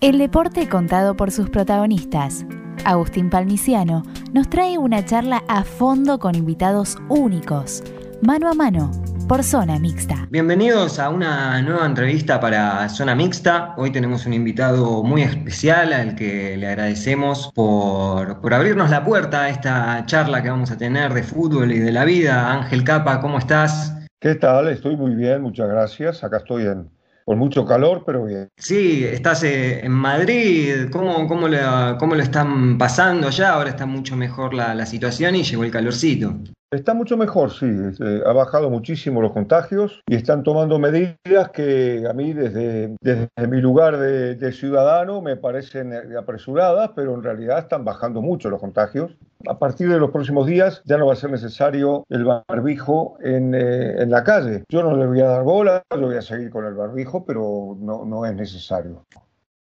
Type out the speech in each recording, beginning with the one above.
El deporte contado por sus protagonistas. Agustín Palmiciano nos trae una charla a fondo con invitados únicos, mano a mano, por Zona Mixta. Bienvenidos a una nueva entrevista para Zona Mixta. Hoy tenemos un invitado muy especial al que le agradecemos por, por abrirnos la puerta a esta charla que vamos a tener de fútbol y de la vida. Ángel Capa, ¿cómo estás? ¿Qué tal? Estoy muy bien, muchas gracias. Acá estoy en, con mucho calor, pero bien. Sí, estás eh, en Madrid, ¿cómo, cómo, lo, cómo lo están pasando ya? Ahora está mucho mejor la, la situación y llegó el calorcito. Está mucho mejor, sí. Eh, ha bajado muchísimo los contagios y están tomando medidas que a mí desde, desde mi lugar de, ciudadano me parecen apresuradas, pero en realidad están bajando mucho los contagios. A partir de los próximos días ya no va a ser necesario el barbijo en, eh, en la calle. Yo no le voy a dar bola, yo voy a seguir con el barbijo, pero no, no es necesario.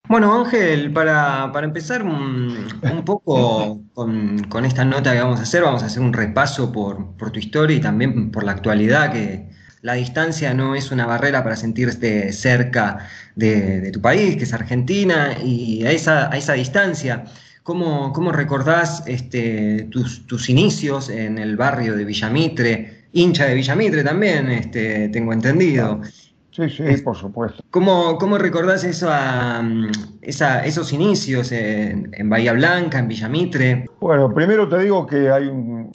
Bueno, Ángel, para, para empezar un, poco con, esta nota que vamos a hacer, vamos a hacer un repaso por, por, tu historia y también por la actualidad, que la distancia no es una barrera para sentirte cerca de, de tu país, que es Argentina, y a esa, a esa distancia, ¿cómo, cómo recordás este, tus, tus inicios en el barrio de Villamitre? Hincha de Villamitre también, este, tengo entendido. Sí, sí, por supuesto. ¿Cómo, cómo recordás eso a, esa, esos inicios en, en, Bahía Blanca, en Villamitre? Bueno, primero te digo que hay un,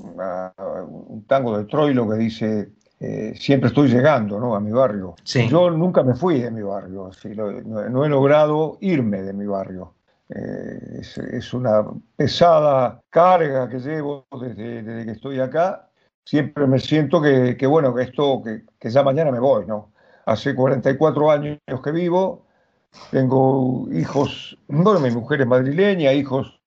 un tango de Troilo que dice eh, siempre estoy llegando ¿no? a mi barrio. Sí. Yo nunca me fui de mi barrio, así, lo, no, no, he logrado irme de mi barrio. Eh, es, es, una pesada carga que llevo desde, desde, que estoy acá. Siempre me siento que, que bueno, que esto, que, que ya mañana me voy, ¿no? Hace 44 años que vivo, tengo hijos, bueno, mi mujer es madrileña, hijos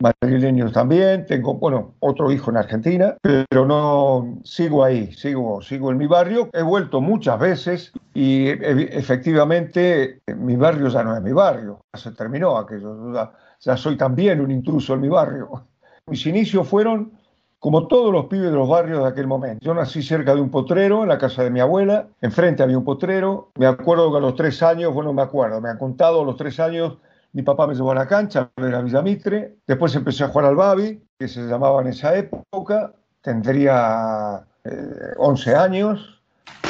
madrileños también, tengo, bueno, otro hijo en Argentina, pero no, sigo ahí, sigo, sigo en mi barrio, he vuelto muchas veces y efectivamente mi barrio ya no es mi barrio, se terminó aquello, ya, ya soy también un intruso en mi barrio. Mis inicios fueron como todos los pibes de los barrios de aquel momento. Yo nací cerca de un potrero, en la casa de mi abuela, enfrente había un potrero, me acuerdo que a los tres años, bueno, me acuerdo, me han contado a los tres años, mi papá me llevó a la cancha, a ver a Villamitre, después empecé a jugar al Babi, que se llamaba en esa época, tendría eh, 11 años,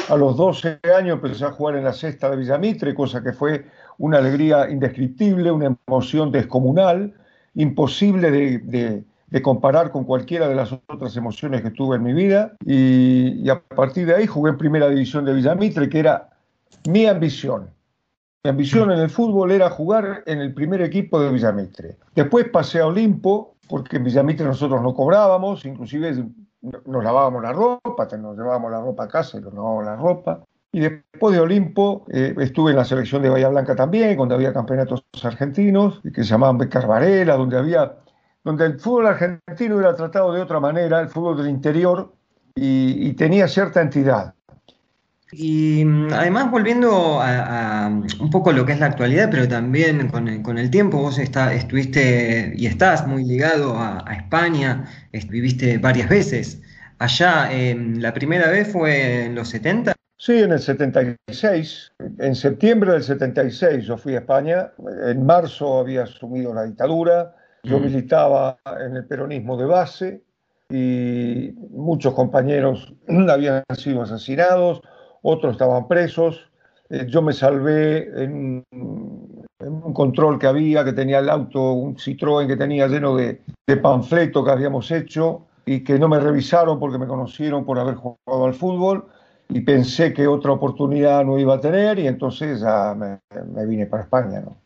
a los 12 años empecé a jugar en la cesta de Villamitre, cosa que fue una alegría indescriptible, una emoción descomunal, imposible de, de de comparar con cualquiera de las otras emociones que tuve en mi vida. Y, a partir de ahí jugué en primera división de Villamitre, que era mi ambición. Mi ambición en el fútbol era jugar en el primer equipo de Villamitre. Después pasé a Olimpo, porque en Villamitre nosotros no cobrábamos, inclusive nos lavábamos la ropa, nos llevábamos la ropa a casa y nos lavábamos la ropa. Y después de Olimpo eh, estuve en la selección de Bahía Blanca también, donde había campeonatos argentinos, que se llamaban Becar Varela, donde había donde el fútbol argentino era tratado de otra manera, el fútbol del interior, y, y tenía cierta entidad. Y además volviendo a, a, un poco lo que es la actualidad, pero también con el, con el tiempo, vos está, estuviste y estás muy ligado a, a España, viviste varias veces. Allá, eh, la primera vez fue en los 70. Sí, en el 76. En septiembre del 76 yo fui a España. En marzo había asumido la dictadura. Yo mm. militaba en el peronismo de base y muchos compañeros habían sido asesinados, otros estaban presos. Eh, yo me salvé en, en, un control que había, que tenía el auto, un Citroën que tenía lleno de, de panfletos que habíamos hecho y que no me revisaron porque me conocieron por haber jugado al fútbol y pensé que otra oportunidad no iba a tener y entonces ya me, me vine para España. ¿no?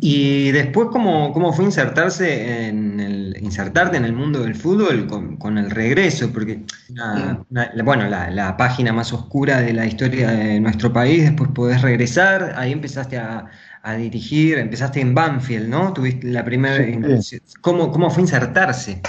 Y después, ¿cómo, cómo fue insertarse en el, insertarte en el mundo del fútbol con, con el regreso? Porque, una, una, bueno, la, la, página más oscura de la historia de nuestro país, después podés regresar, ahí empezaste a, a dirigir, empezaste en Banfield, ¿no? Tuviste la primera... Sí. ¿Cómo, ¿Cómo fue insertarse?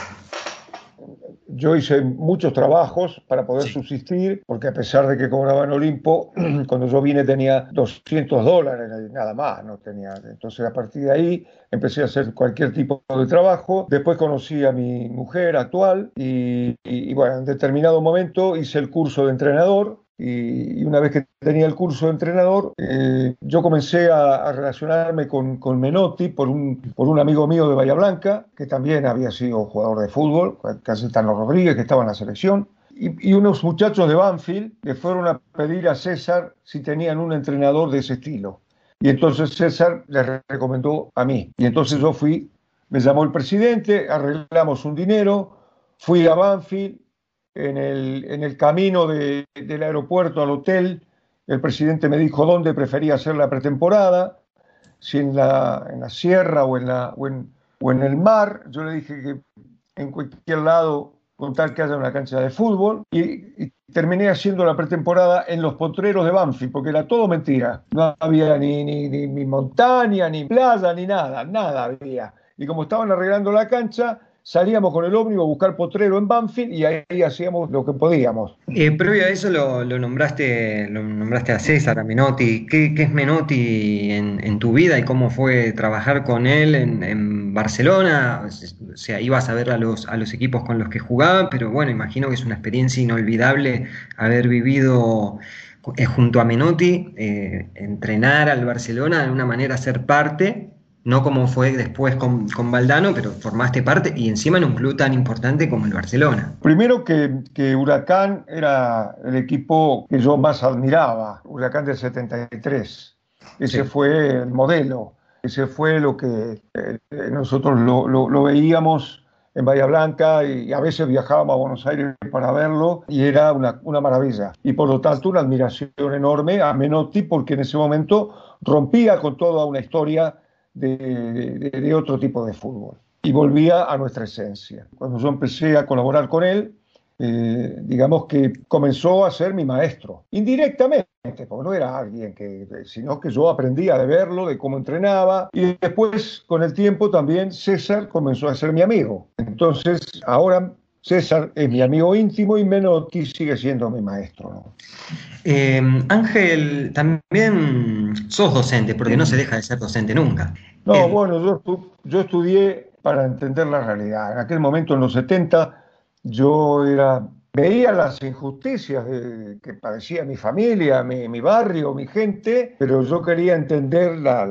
Yo hice muchos trabajos para poder sí. subsistir, porque a pesar de que cobraba en Olimpo, cuando yo vine tenía 200 dólares, nada más, no tenía. Entonces a partir de ahí empecé a hacer cualquier tipo de trabajo. Después conocí a mi mujer actual y, y, y bueno, en determinado momento hice el curso de entrenador y, una vez que tenía el curso de entrenador, eh, yo comencé a, relacionarme con, Menotti por un, amigo mío de Bahía Blanca, que también había sido jugador de fútbol, Cayetano Rodríguez, que estaba en la selección, y, unos muchachos de Banfield le fueron a pedir a César si tenían un entrenador de ese estilo. Y entonces César le recomendó a mí. Y entonces yo fui, me llamó el presidente, arreglamos un dinero, fui a Banfield, en el, en el camino del aeropuerto al hotel, el presidente me dijo dónde prefería hacer la pretemporada, si en la, en la sierra o en, la, o en, o, en, el mar. Yo le dije que en cualquier lado, con tal que haya una cancha de fútbol. Y, terminé haciendo la pretemporada en los potreros de Banfield, porque era todo mentira. No había ni, ni, ni montaña, ni playa, ni nada, nada había. Y como estaban arreglando la cancha, salíamos con el ómnibus a buscar potrero en Banfield y ahí hacíamos lo que podíamos. Eh, previo a eso lo, nombraste lo nombraste a César, a Menotti. ¿Qué, es Menotti en, tu vida y cómo fue trabajar con él en, Barcelona? O sea, ibas a ver a los, a los equipos con los que jugaba, pero bueno, imagino que es una experiencia inolvidable haber vivido eh, junto a Menotti, eh, entrenar al Barcelona, de alguna manera ser parte no como fue después con, con, Valdano, pero formaste parte y encima en un club tan importante como el Barcelona. Primero que, que, Huracán era el equipo que yo más admiraba, Huracán del 73. Ese fue el modelo, ese fue lo que eh, nosotros lo, lo, veíamos en Bahía Blanca y a veces viajábamos a Buenos Aires para verlo y era una, una maravilla. Y por lo tanto una admiración enorme a Menotti porque en ese momento rompía con toda una historia de, otro tipo de fútbol. Y volvía a nuestra esencia. Cuando yo empecé a colaborar con él, eh, digamos que comenzó a ser mi maestro, indirectamente, porque no era alguien que, sino que yo aprendía de verlo, de cómo entrenaba, y después, con el tiempo, también César comenzó a ser mi amigo. Entonces, ahora César es mi amigo íntimo y Menotti sigue siendo mi maestro. Eh, Ángel, también sos docente, porque no se deja de ser docente nunca. No, eh, bueno, yo, yo, estudié para entender la realidad. En aquel momento, en los 70, yo era, veía las injusticias que padecía mi familia, mi, barrio, mi gente, pero yo quería entender la,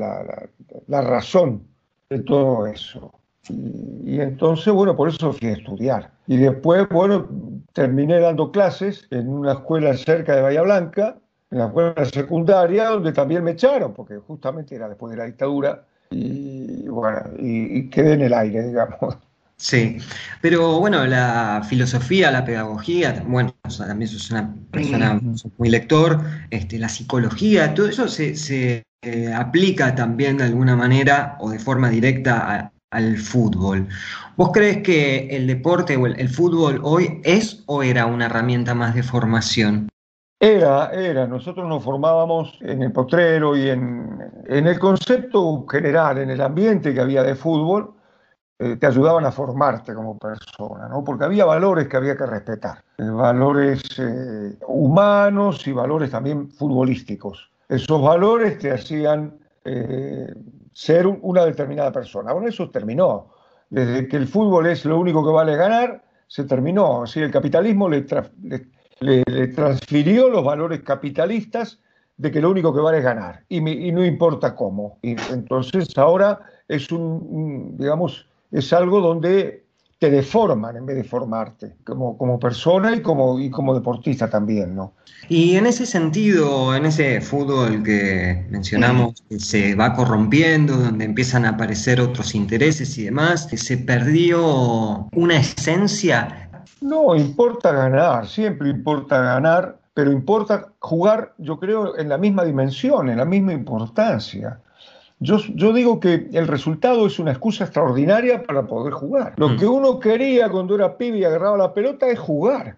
la razón de todo eso. Y, entonces, bueno, por eso fui a estudiar. Y después, bueno, terminé dando clases en una escuela cerca de Bahía Blanca, en la escuela secundaria, donde también me echaron, porque justamente era después de la dictadura, y bueno, y, quedé en el aire, digamos. Sí, pero bueno, la filosofía, la pedagogía, bueno, también sos una persona muy lector, este, la psicología, todo eso se, se eh, aplica también de alguna manera o de forma directa a, al fútbol. ¿Vos crees que el deporte o el, fútbol hoy es o era una herramienta más de formación? Era, era. Nosotros nos formábamos en el potrero y en, el concepto general, en el ambiente que había de fútbol, eh, te ayudaban a formarte como persona, ¿no? Porque había valores que había que respetar, eh, valores eh, humanos y valores también futbolísticos. Esos valores te hacían ser una determinada persona. Bueno, eso terminó. Desde que el fútbol es lo único que vale ganar, se terminó. Así el capitalismo le, transfirió los valores capitalistas de que lo único que vale es ganar y, no importa cómo. Y entonces ahora es un, digamos, es algo donde te deforman en vez de formarte, como, como persona y como, y como deportista también, ¿no? Y en ese sentido, en ese fútbol que mencionamos, que se va corrompiendo, donde empiezan a aparecer otros intereses y demás, ¿se perdió una esencia? No, importa ganar, siempre importa ganar, pero importa jugar, yo creo, en la misma dimensión, en la misma importancia. Yo, digo que el resultado es una excusa extraordinaria para poder jugar. Lo mm. que uno quería cuando era pibe y agarraba la pelota es jugar.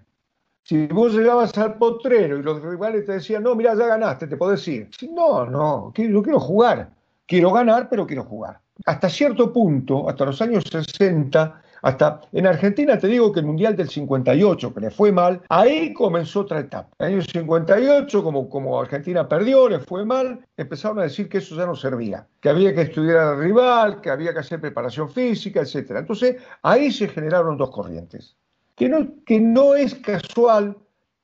Si vos llegabas al potrero y los rivales te decían, no, mira, ya ganaste, te podés ir. No, no, yo quiero jugar. Quiero ganar, pero quiero jugar. Hasta cierto punto, hasta los años 60, hasta en Argentina te digo que el Mundial del 58, que le fue mal, ahí comenzó otra etapa. En el año 58, como, como Argentina perdió, le fue mal, empezaron a decir que eso ya no servía, que había que estudiar al rival, que había que hacer preparación física, etc. Entonces ahí se generaron dos corrientes, que no, que no es casual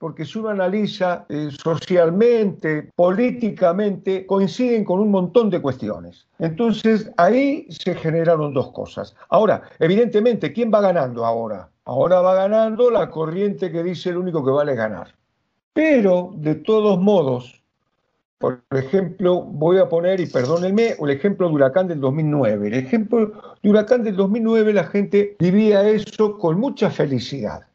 porque si uno analiza eh, socialmente, políticamente, coinciden con un montón de cuestiones. Entonces ahí se generaron dos cosas. Ahora, evidentemente, ¿quién va ganando ahora? Ahora va ganando la corriente que dice el único que vale ganar. Pero, de todos modos, por ejemplo, voy a poner, y perdónenme, el ejemplo de Huracán del 2009. El ejemplo de Huracán del 2009, la gente vivía eso con mucha felicidad.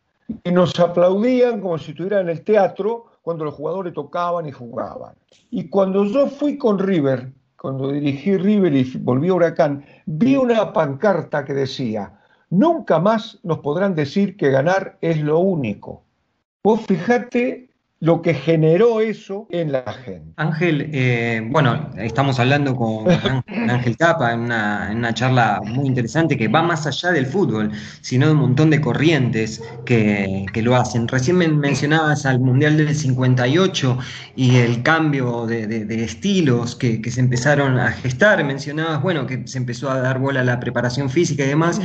Y nos aplaudían como si estuvieran en el teatro cuando los jugadores tocaban y jugaban. Y cuando yo fui con River, cuando dirigí River y volví a Huracán, vi una pancarta que decía, nunca más nos podrán decir que ganar es lo único. Vos fijate lo que generó eso en la gente. Ángel, eh, bueno, estamos hablando con Ángel Capa en una, charla muy interesante que va más allá del fútbol, sino de un montón de corrientes que, lo hacen. Recién mencionabas al Mundial del 58 y el cambio de, estilos que, que, se empezaron a gestar. Mencionabas, bueno, que se empezó a dar bola a la preparación física y demás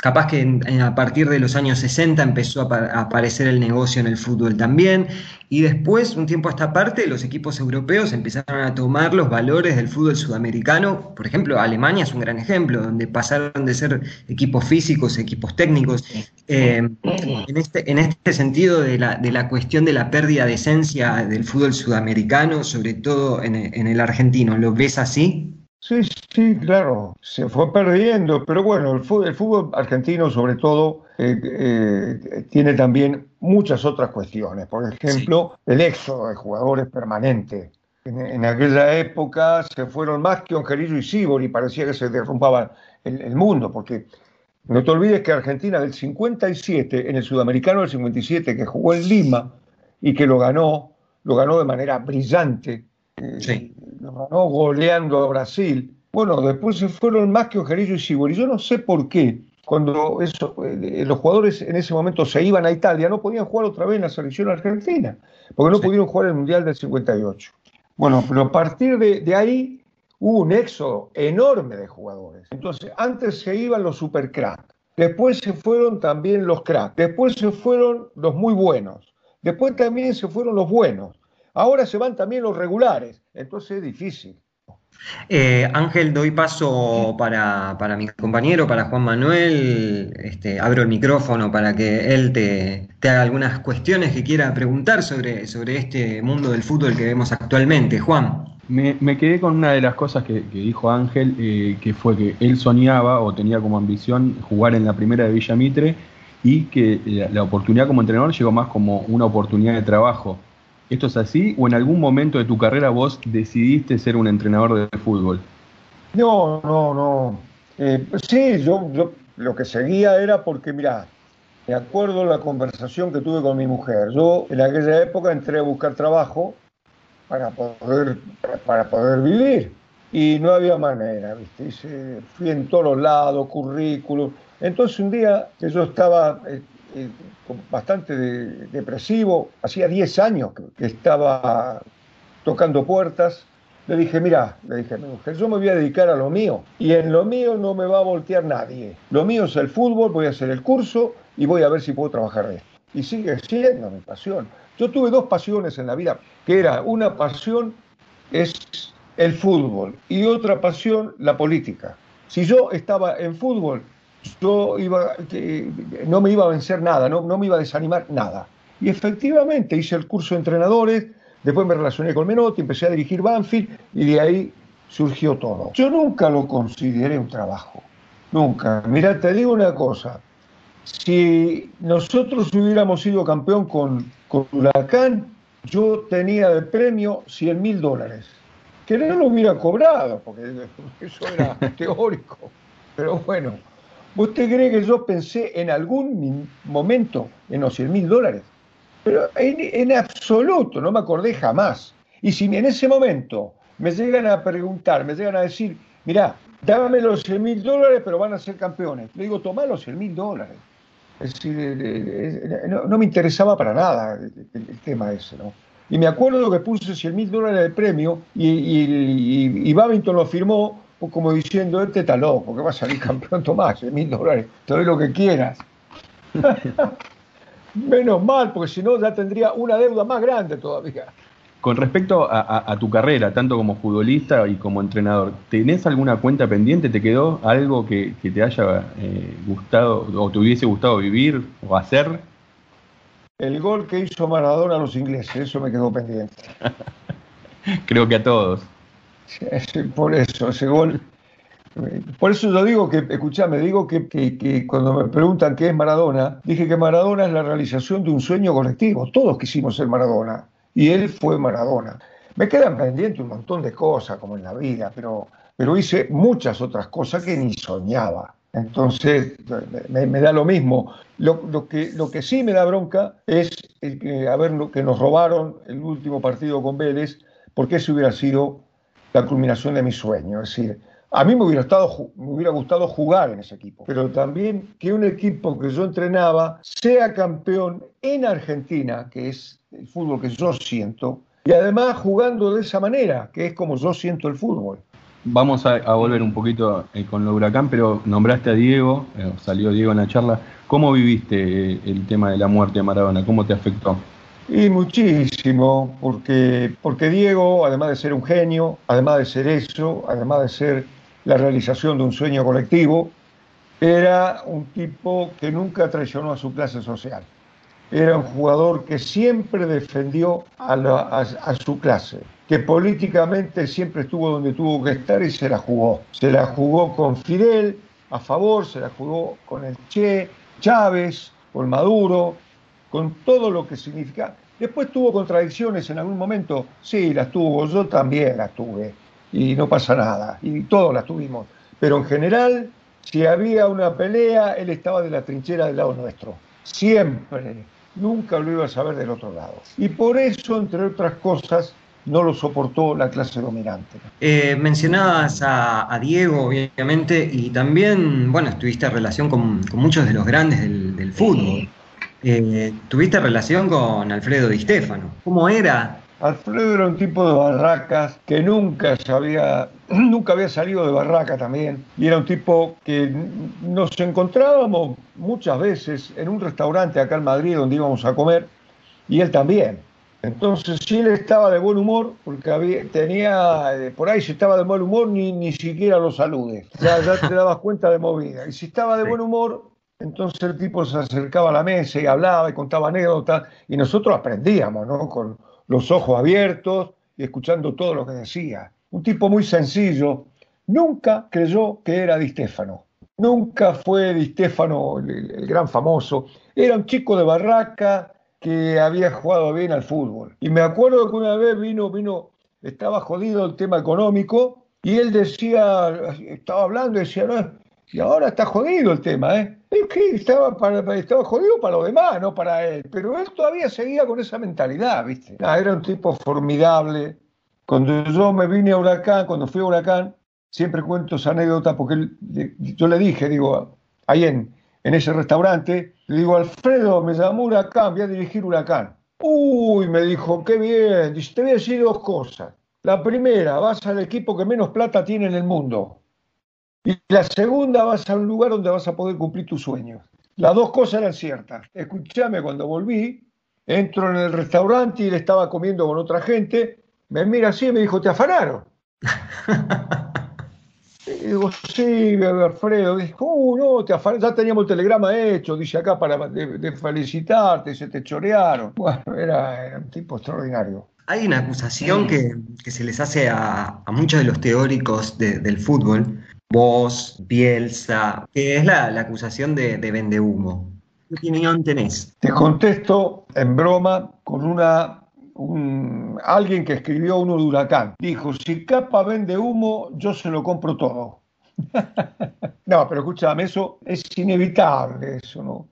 capaz que a partir de los años 60 empezó a, aparecer el negocio en el fútbol también, y después, un tiempo a esta parte, los equipos europeos empezaron a tomar los valores del fútbol sudamericano, por ejemplo, Alemania es un gran ejemplo, donde pasaron de ser equipos físicos, equipos técnicos, eh, en, este, en este sentido de la, de la cuestión de la pérdida de esencia del fútbol sudamericano, sobre todo en, en el argentino, ¿lo ves así? Sí, sí, claro, se fue perdiendo, pero bueno, el fútbol, argentino sobre todo eh, eh, tiene también muchas otras cuestiones. Por ejemplo, el éxodo de jugadores permanente. En, aquella época se fueron más que Ongerillo y Sibori, parecía que se derrumbaba el, el, mundo, porque no te olvides que Argentina del 57, en el sudamericano del 57, que jugó en Lima y que lo ganó, lo ganó de manera brillante. Sí ganó goleando a Brasil. Bueno, después se fueron más que Ojerillo y Sibori. Yo no sé por qué, cuando eso, eh, los jugadores en ese momento se iban a Italia, no podían jugar otra vez en la selección argentina, porque no pudieron jugar el Mundial del 58. Bueno, pero a partir de, ahí hubo un éxodo enorme de jugadores. Entonces, antes se iban los super crack, después se fueron también los crack, después se fueron los muy buenos, después también se fueron los buenos. Ahora se van también los regulares, entonces es difícil. Eh, Ángel, doy paso para, mi compañero, para Juan Manuel. Este, abro el micrófono para que él te, haga algunas cuestiones que quiera preguntar sobre, sobre este mundo del fútbol que vemos actualmente. Juan. Me, quedé con una de las cosas que, dijo Ángel, eh, que fue que él soñaba o tenía como ambición jugar en la primera de Villa Mitre y que la oportunidad como entrenador llegó más como una oportunidad de trabajo. ¿Esto es así o en algún momento de tu carrera vos decidiste ser un entrenador de fútbol? No, no, no. Eh, sí, yo, lo que seguía era porque, mira, me acuerdo la conversación que tuve con mi mujer. Yo en aquella época entré a buscar trabajo para poder, para poder vivir y no había manera, ¿viste? fui en todos lados, currículum. Entonces un día que yo estaba eh, bastante depresivo, hacía 10 años que estaba tocando puertas. Le dije, mira, le dije mi mujer, yo me voy a dedicar a lo mío y en lo mío no me va a voltear nadie. Lo mío es el fútbol, voy a hacer el curso y voy a ver si puedo trabajar de esto. Y sigue siendo mi pasión. Yo tuve dos pasiones en la vida, que era una pasión es el fútbol y otra pasión la política. Si yo estaba en fútbol, yo iba, no me iba a vencer nada, no, no me iba a desanimar nada. Y efectivamente hice el curso de entrenadores, después me relacioné con Menotti, empecé a dirigir Banfield y de ahí surgió todo. Yo nunca lo consideré un trabajo, nunca. Mira, te digo una cosa, si nosotros hubiéramos sido campeón con, con Huracán, yo tenía de premio 100 mil dólares, que no lo hubiera cobrado, porque eso era teórico, pero bueno. ¿Usted cree que yo pensé en algún momento en los 100 mil dólares? Pero en, absoluto, no me acordé jamás. Y si en ese momento me llegan a preguntar, me llegan a decir, mira, dame los 100 mil dólares, pero van a ser campeones. Le digo, toma los 100 mil dólares. Es decir, eh, eh, no, me interesaba para nada el, tema ese, ¿no? Y me acuerdo que puse 100 mil dólares de premio y, y, y Babington lo firmó como diciendo, este está loco, que va a salir campeón Tomás, mil dólares, te doy lo que quieras. Menos mal, porque si no ya tendría una deuda más grande todavía. Con respecto a, tu carrera, tanto como futbolista y como entrenador, ¿tenés alguna cuenta pendiente? ¿Te quedó algo que, te haya eh, gustado o te hubiese gustado vivir o hacer? El gol que hizo Maradona a los ingleses, eso me quedó pendiente. Creo que a todos. Por eso, ese gol. Por eso yo digo que, escuchame, digo que, que, cuando me preguntan qué es Maradona, dije que Maradona es la realización de un sueño colectivo. Todos quisimos ser Maradona y él fue Maradona. Me quedan pendientes un montón de cosas, como en la vida, pero, pero hice muchas otras cosas que ni soñaba. Entonces, me, da lo mismo. Lo, que, lo que sí me da bronca es el que, lo que nos robaron el último partido con Vélez, porque ese hubiera sido la culminación de mi sueño. Es decir, a mí me hubiera, estado, me hubiera gustado jugar en ese equipo, pero también que un equipo que yo entrenaba sea campeón en Argentina, que es el fútbol que yo siento, y además jugando de esa manera, que es como yo siento el fútbol. Vamos a, volver un poquito eh, con lo huracán, pero nombraste a Diego, eh, salió Diego en la charla. ¿Cómo viviste eh, el tema de la muerte de Maradona? ¿Cómo te afectó? Y muchísimo, porque, porque Diego, además de ser un genio, además de ser eso, además de ser la realización de un sueño colectivo, era un tipo que nunca traicionó a su clase social era un jugador que siempre defendió a, su clase, que políticamente siempre estuvo donde tuvo que estar y se la jugó. Se la jugó con Fidel a favor, se la jugó con el Che, Chávez, con Maduro, con todo lo que significa. Después tuvo contradicciones en algún momento, sí, las tuvo, yo también las tuve, y no pasa nada, y todos las tuvimos. Pero en general, si había una pelea, él estaba de la trinchera del lado nuestro, siempre nunca lo iba a saber del otro lado. Y por eso, entre otras cosas, no lo soportó la clase dominante. Eh, mencionabas a, Diego, obviamente, y también, bueno, tuviste relación con, muchos de los grandes del, fútbol. Eh, tuviste relación con Alfredo Di Stefano. ¿Cómo era Alfredo era un tipo de barracas que nunca sabía, nunca había salido de barraca también, y era un tipo que nos encontrábamos muchas veces en un restaurante acá en Madrid donde íbamos a comer, y él también. Entonces, si él estaba de buen humor, porque había, tenía, eh, por ahí si estaba de mal humor, ni, ni siquiera lo saludes. Ya, ya te dabas cuenta de movida. Y si estaba de buen humor, entonces el tipo se acercaba a la mesa y hablaba y contaba anécdotas, y nosotros aprendíamos, ¿no? Con, los ojos abiertos y escuchando todo lo que decía. Un tipo muy sencillo. Nunca creyó que era Di Stefano. Nunca fue Di Stefano el, gran famoso. Era un chico de barraca que había jugado bien al fútbol. Y me acuerdo que una vez vino, vino, estaba jodido el tema económico y él decía, estaba hablando decía, no, y ahora está jodido el tema, ¿eh? Es que estaba, para, estaba jodido para los demás, no para él. Pero él todavía seguía con esa mentalidad, ¿viste? era un tipo formidable. Cuando yo me vine a Huracán, cuando fui a Huracán, siempre cuento esa anécdota porque yo le dije, digo, ahí en, en ese restaurante, le digo, Alfredo, me llamó Huracán, voy a dirigir Huracán. Uy, me dijo, qué bien. Te voy a decir dos cosas. La primera, vas al equipo que menos plata tiene en el mundo. Y la segunda vas a un lugar donde vas a poder cumplir tus sueños. Las dos cosas eran ciertas. Escúchame, cuando volví, entro en el restaurante y él estaba comiendo con otra gente, me mira así y me dijo, ¿te afanaron? y digo, sí, Alfredo. Dijo, uh, no, te afanaron. Ya teníamos el telegrama hecho, dice acá, para de, felicitarte, se te chorearon. Bueno, era, un tipo extraordinario. Hay una acusación que, se les hace a, muchos de los teóricos del fútbol, vos, Bielsa, que es la, acusación de, de vendehumo. ¿Qué opinión tenés? Te contesto en broma con una alguien que escribió uno de Huracán. Dijo, si Capa vende humo, yo se lo compro todo. no, pero escúchame, eso es inevitable, eso no.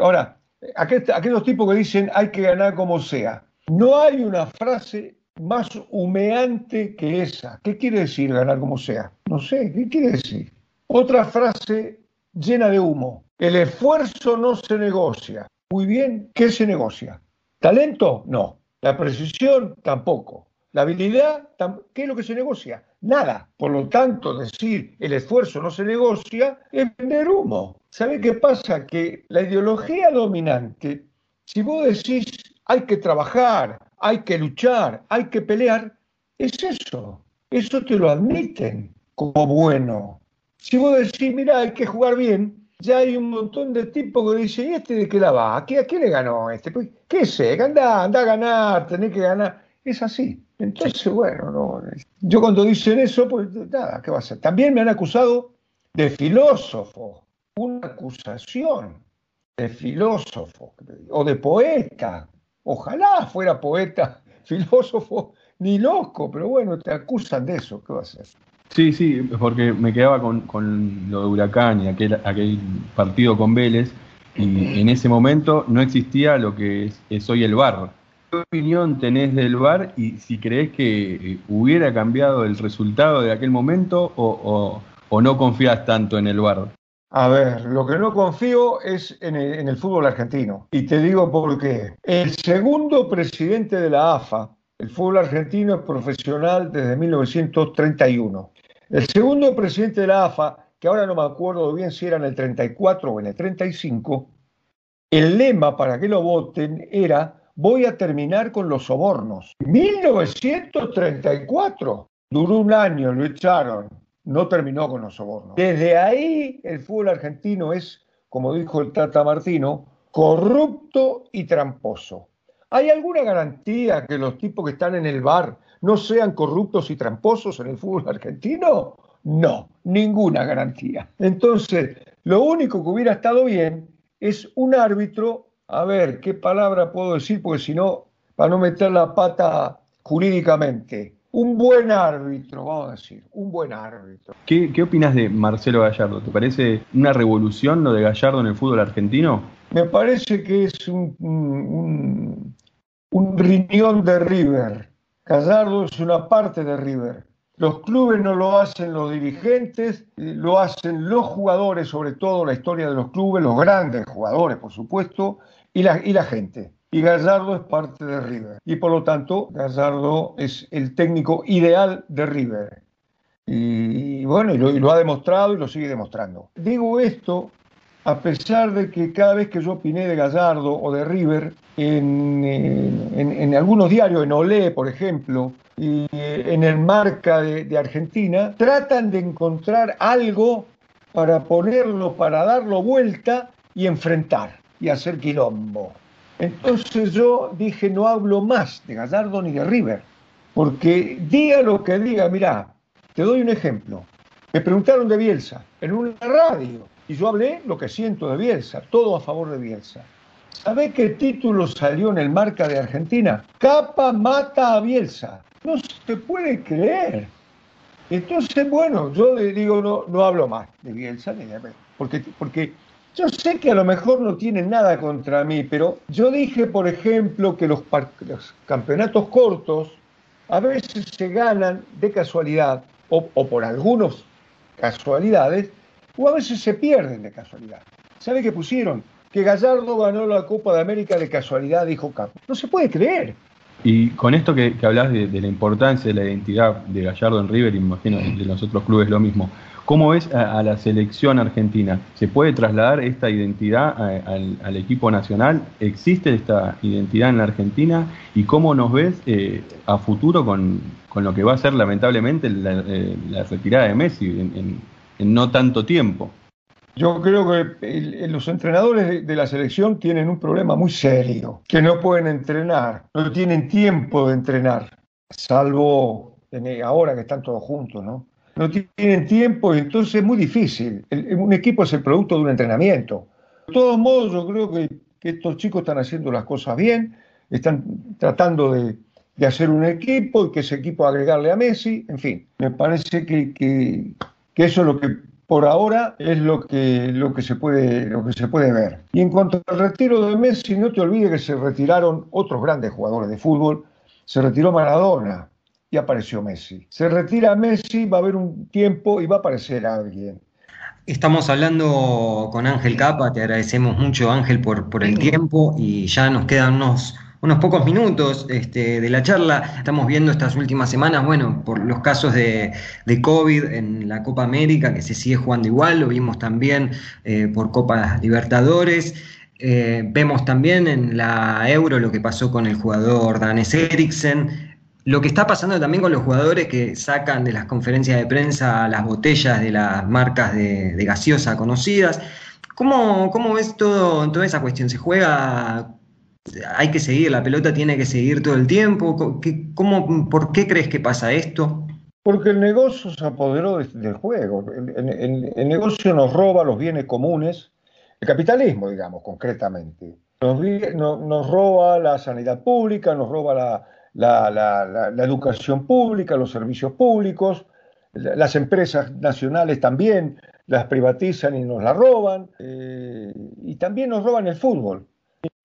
Ahora, aquellos tipos que dicen hay que ganar como sea. No hay una frase más humeante que esa. ¿Qué quiere decir ganar como sea? No sé, ¿qué quiere decir? Otra frase llena de humo. El esfuerzo no se negocia. Muy bien, ¿qué se negocia? ¿Talento? No. La precisión tampoco. La habilidad, ¿qué es lo que se negocia? Nada. Por lo tanto, decir el esfuerzo no se negocia es vender humo. ¿Sabe qué pasa? Que la ideología dominante Si vos decís hay que trabajar, hay que luchar, hay que pelear, es eso. Eso te lo admiten como bueno. Si vos decís, mira, hay que jugar bien, ya hay un montón de tipos que dicen, ¿y este de qué la va? ¿A qué, le ganó este? Pues, ¿Qué sé? Anda, anda a ganar, tenés que ganar. Es así. Entonces, bueno, no, yo cuando dicen eso, pues nada, ¿qué va a ser? También me han acusado de filósofo, una acusación de filósofo o de poeta. Ojalá fuera poeta, filósofo, ni loco, pero bueno, te acusan de eso, ¿qué va a ser? Sí, sí, porque me quedaba con, con lo de Huracán y aquel, aquel partido con Vélez, y en ese momento no existía lo que es, hoy el VAR. ¿Qué opinión tenés del VAR y si crees que eh, hubiera cambiado el resultado de aquel momento o, no confías tanto en el VAR? A ver, lo que no confío es en el, fútbol argentino. Y te digo por qué. El segundo presidente de la AFA, el fútbol argentino es profesional desde 1931. El segundo presidente de la AFA, que ahora no me acuerdo bien si era en el 34 o en el 35, el lema para que lo voten era voy a terminar con los sobornos. 1934, duró un año, lo echaron, no terminó con los sobornos. Desde ahí el fútbol argentino es, como dijo el Tata Martino, corrupto y tramposo. ¿Hay alguna garantía que los tipos que están en el bar no sean corruptos y tramposos en el fútbol argentino? No, ninguna garantía. Entonces, lo único que hubiera estado bien es un árbitro, a ver, ¿qué palabra puedo decir? Porque si no, para no meter la pata jurídicamente. Un buen árbitro, vamos a decir, un buen árbitro. ¿Qué, qué opinas de Marcelo Gallardo? ¿Te parece una revolución lo de Gallardo en el fútbol argentino? Me parece que es un, un, un riñón de River. Gallardo es una parte de River. Los clubes no lo hacen los dirigentes, lo hacen los jugadores, sobre todo la historia de los clubes, los grandes jugadores, por supuesto, y la, y la gente. Y Gallardo es parte de River. Y por lo tanto, Gallardo es el técnico ideal de River. Y, bueno, y lo ha demostrado y lo sigue demostrando. Digo esto a pesar de que cada vez que yo opiné de Gallardo o de River, en, en, algunos diarios, en Olé, por ejemplo, y en el Marca de, Argentina, tratan de encontrar algo para ponerlo, para darlo vuelta y enfrentar y hacer quilombo. Entonces yo dije, no hablo más de Gallardo ni de River, porque diga lo que diga, mirá, te doy un ejemplo. Me preguntaron de Bielsa en una radio y yo hablé lo que siento de Bielsa, todo a favor de Bielsa. ¿Sabe qué título salió en el marca de Argentina? Capa mata a Bielsa. No se puede creer. Entonces, bueno, yo le digo, no, no hablo más de Bielsa, porque, porque yo sé que a lo mejor no tienen nada contra mí, pero yo dije, por ejemplo, que los, los campeonatos cortos a veces se ganan de casualidad o, o por algunas casualidades o a veces se pierden de casualidad. ¿Sabe qué pusieron? Que Gallardo ganó la Copa de América de casualidad, dijo Capo. No se puede creer. Y con esto que, hablas de, la importancia de la identidad de Gallardo en River, imagino de los otros clubes lo mismo, ¿cómo ves a, la selección argentina? ¿Se puede trasladar esta identidad al, equipo nacional? ¿Existe esta identidad en la Argentina? ¿Y cómo nos ves eh, a futuro con, lo que va a ser lamentablemente la, eh, retirada de Messi en no tanto tiempo. Yo creo que los entrenadores de, la selección tienen un problema muy serio, que no pueden entrenar, no tienen tiempo de entrenar, salvo ahora que están todos juntos, ¿no? No tienen tiempo entonces es muy difícil. un equipo es el producto de un entrenamiento. De todos modos, yo creo que, estos chicos están haciendo las cosas bien, están tratando de, hacer un equipo y que ese equipo agregarle a Messi, en fin, me parece que que eso es lo que por ahora es lo que, lo que, se puede, lo que se puede ver. Y en cuanto al retiro de Messi, no te olvides que se retiraron otros grandes jugadores de fútbol. Se retiró Maradona y apareció Messi. Se retira Messi, va a haber un tiempo y va a aparecer alguien. Estamos hablando con Ángel Capa, te agradecemos mucho Ángel por, por el tiempo y ya nos quedan unos pocos minutos este, de la charla. Estamos viendo estas últimas semanas, bueno, por los casos de, COVID en la Copa América, que se sigue jugando igual, lo vimos también eh, por Copa Libertadores. Eh, vemos también en la Euro lo que pasó con el jugador Danes Eriksen, lo que está pasando también con los jugadores que sacan de las conferencias de prensa las botellas de las marcas de, gaseosa conocidas. ¿Cómo, ¿Cómo, ves todo, toda esa cuestión? ¿Se juega? ¿Hay que seguir? ¿La pelota tiene que seguir todo el tiempo? ¿Cómo, ¿Por qué crees que pasa esto? Porque el negocio se apoderó del juego. El, negocio nos roba los bienes comunes, el capitalismo, digamos, concretamente. Nos, nos roba la sanidad pública, nos roba la, la, educación pública, los servicios públicos, las empresas nacionales también las privatizan y nos la roban, eh, y también nos roban el fútbol.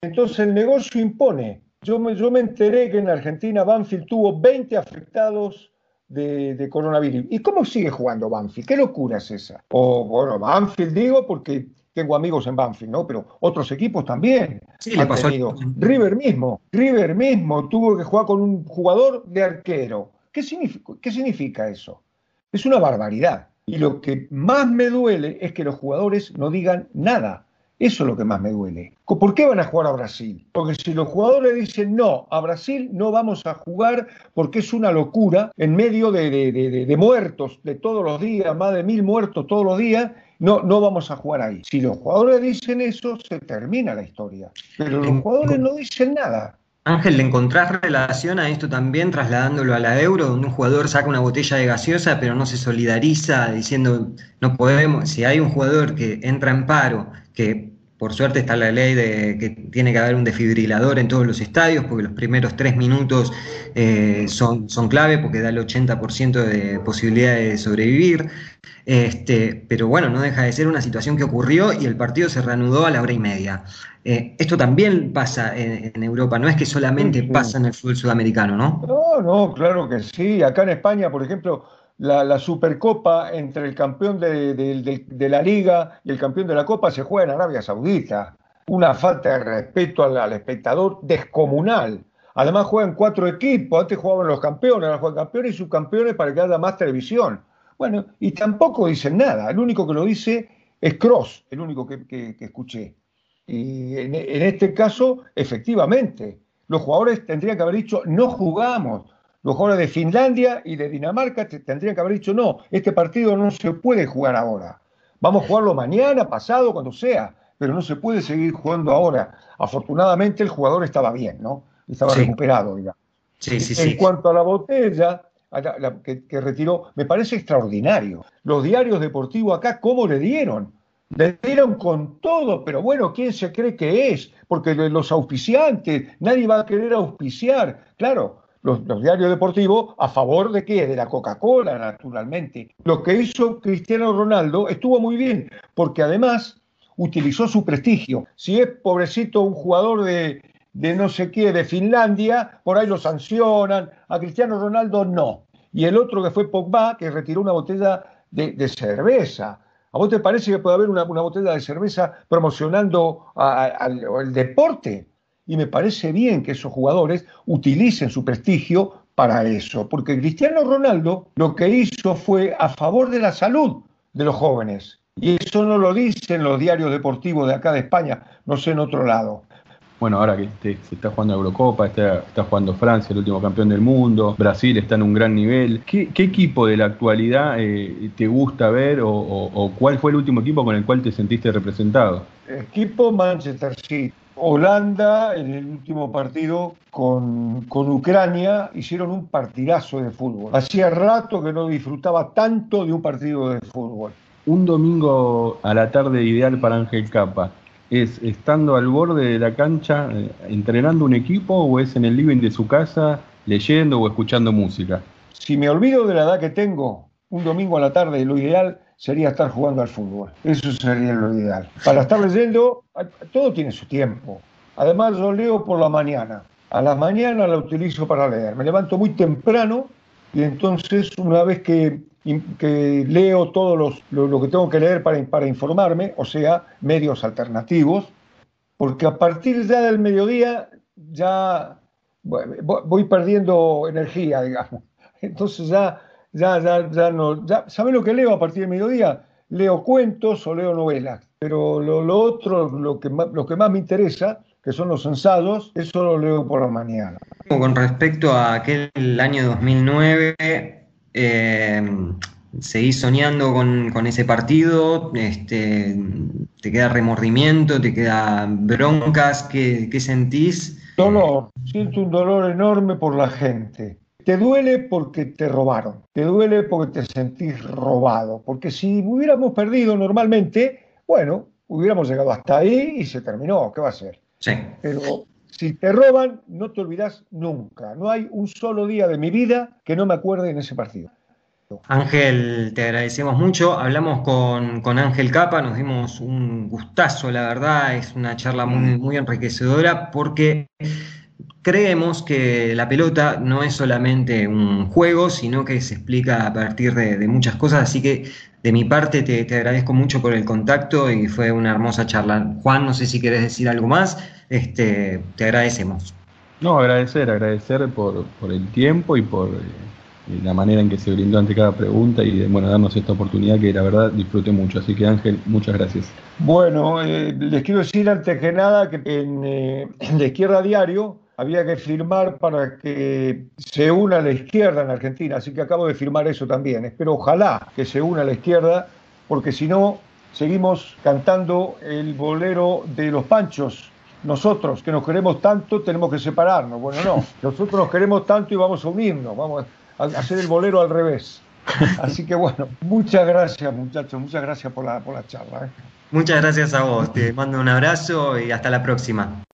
Entonces el negocio impone. Yo me, yo me enteré que en Argentina Banfield tuvo 20 afectados de, coronavirus. ¿Y cómo sigue jugando Banfield? ¿Qué locura es esa? O bueno, Banfield digo porque tengo amigos en Banfield, ¿no? Pero otros equipos también. Sí, le pasó. River mismo, River mismo tuvo que jugar con un jugador de arquero. ¿Qué significa, ¿Qué significa eso? Es una barbaridad. Y lo que más me duele es que los jugadores no digan nada. Eso es lo que más me duele. ¿Por qué van a jugar a Brasil? Porque si los jugadores dicen no, a Brasil no vamos a jugar porque es una locura en medio de, de muertos de todos los días, más de mil muertos todos los días, no, no vamos a jugar ahí. Si los jugadores dicen eso, se termina la historia. Pero los jugadores no dicen nada. Ángel, ¿le encontrás relación a esto también trasladándolo a la euro, donde un jugador saca una botella de gaseosa pero no se solidariza diciendo no podemos, si hay un jugador que entra en paro, que por suerte está la ley de que tiene que haber un desfibrilador en todos los estadios, porque los primeros tres minutos eh, son, son clave, porque da el 80% de posibilidad de sobrevivir. Este, pero bueno, no deja de ser una situación que ocurrió y el partido se reanudó a la hora y media. Eh, esto también pasa en, Europa, no es que solamente pasa en el fútbol sudamericano, ¿no? No, no, claro que sí. Acá en España, por ejemplo, la, Supercopa entre el campeón de, la Liga y el campeón de la Copa se juega en Arabia Saudita. Una falta de respeto al, espectador descomunal. Además juegan cuatro equipos, antes jugaban los campeones, ahora juegan campeones y subcampeones para que haya más televisión. Bueno, y tampoco dicen nada, el único que lo dice es Cross, el único que, escuché. Y en, este caso, efectivamente, los jugadores tendrían que haber dicho, no jugamos. Los jugadores de Finlandia y de Dinamarca tendrían que haber dicho, no, este partido no se puede jugar ahora. Vamos a jugarlo mañana, pasado, cuando sea, pero no se puede seguir jugando ahora. Afortunadamente el jugador estaba bien, ¿no? Estaba recuperado, digamos. Sí, sí, en cuanto a la botella, que, retiró, me parece extraordinario. Los diarios deportivos acá, ¿cómo le dieron? Le dieron con todo, pero bueno, ¿quién se cree que es? Porque los auspiciantes, nadie va a querer auspiciar. Claro, los, diarios deportivos a favor de qué? De la Coca-Cola, naturalmente. Lo que hizo Cristiano Ronaldo estuvo muy bien, porque además utilizó su prestigio. Si es pobrecito un jugador de, de no sé qué, de Finlandia, por ahí lo sancionan, a Cristiano Ronaldo no. Y el otro que fue Pogba, que retiró una botella de, cerveza. ¿A vos te parece que puede haber una, botella de cerveza promocionando al deporte? Y me parece bien que esos jugadores utilicen su prestigio para eso, porque Cristiano Ronaldo lo que hizo fue a favor de la salud de los jóvenes. Y eso no lo dicen los diarios deportivos de acá de España, no sé en otro lado bueno, ahora que se está jugando Eurocopa, está, está, jugando Francia, el último campeón del mundo, Brasil está en un gran nivel. ¿Qué, equipo de la actualidad eh, te gusta ver o, cuál fue el último equipo con el cual te sentiste representado? Equipo Manchester City. Holanda en el último partido con, con, Ucrania hicieron un partidazo de fútbol. Hacía rato que no disfrutaba tanto de un partido de fútbol. Un domingo a la tarde ideal para Ángel Capa es estando al borde de la cancha eh, entrenando un equipo o es en el living de su casa leyendo o escuchando música? Si me olvido de la edad que tengo, un domingo a la tarde lo ideal sería estar jugando al fútbol. Eso sería lo ideal. Para estar leyendo, todo tiene su tiempo. Además, yo leo por la mañana. A la mañana la utilizo para leer. Me levanto muy temprano y entonces una vez que que leo todo los, lo, que tengo que leer para, para informarme, o sea, medios alternativos, porque a partir ya del mediodía ya voy perdiendo energía, digamos. Entonces ya, ya, ya, ya no, ya, ¿sabe lo que leo a partir del mediodía? Leo cuentos o leo novelas. pero lo, otro, lo que, más, lo que más me interesa, que son los ensayos, eso lo leo por la mañana. Con respecto a aquel año 2009, eh, seguís soñando con, ese partido, este, te queda remordimiento, te queda broncas, ¿qué, qué sentís? Dolor, siento un dolor enorme por la gente. Te duele porque te robaron, te duele porque te sentís robado, porque si hubiéramos perdido normalmente, bueno, hubiéramos llegado hasta ahí y se terminó, ¿qué va a ser? Sí. Pero si te roban, no te olvidas nunca. No hay un solo día de mi vida que no me acuerde en ese partido. Ángel, te agradecemos mucho. Hablamos con, Ángel Capa, nos dimos un gustazo, la verdad, es una charla muy, muy enriquecedora porque creemos que la pelota no es solamente un juego, sino que se explica a partir de, muchas cosas, así que de mi parte te, agradezco mucho por el contacto y fue una hermosa charla. Juan, no sé si quieres decir algo más, este, te agradecemos. No, agradecer, agradecer por, el tiempo y por eh, la manera en que se brindó ante cada pregunta y bueno, darnos esta oportunidad que la verdad disfruté mucho. Así que Ángel, muchas gracias. Bueno, eh, les quiero decir antes que nada que en, eh, en la izquierda diario había que firmar para que se una la izquierda en Argentina, así que acabo de firmar eso también. Espero ojalá que se una la izquierda, porque si no, seguimos cantando el bolero de los panchos. Nosotros, que nos queremos tanto, tenemos que separarnos. Bueno, no, nosotros nos queremos tanto y vamos a unirnos, vamos a hacer el bolero al revés. Así que bueno, muchas gracias muchachos, muchas gracias por la, por la charla. ¿eh? Muchas gracias a vos, te mando un abrazo y hasta la próxima.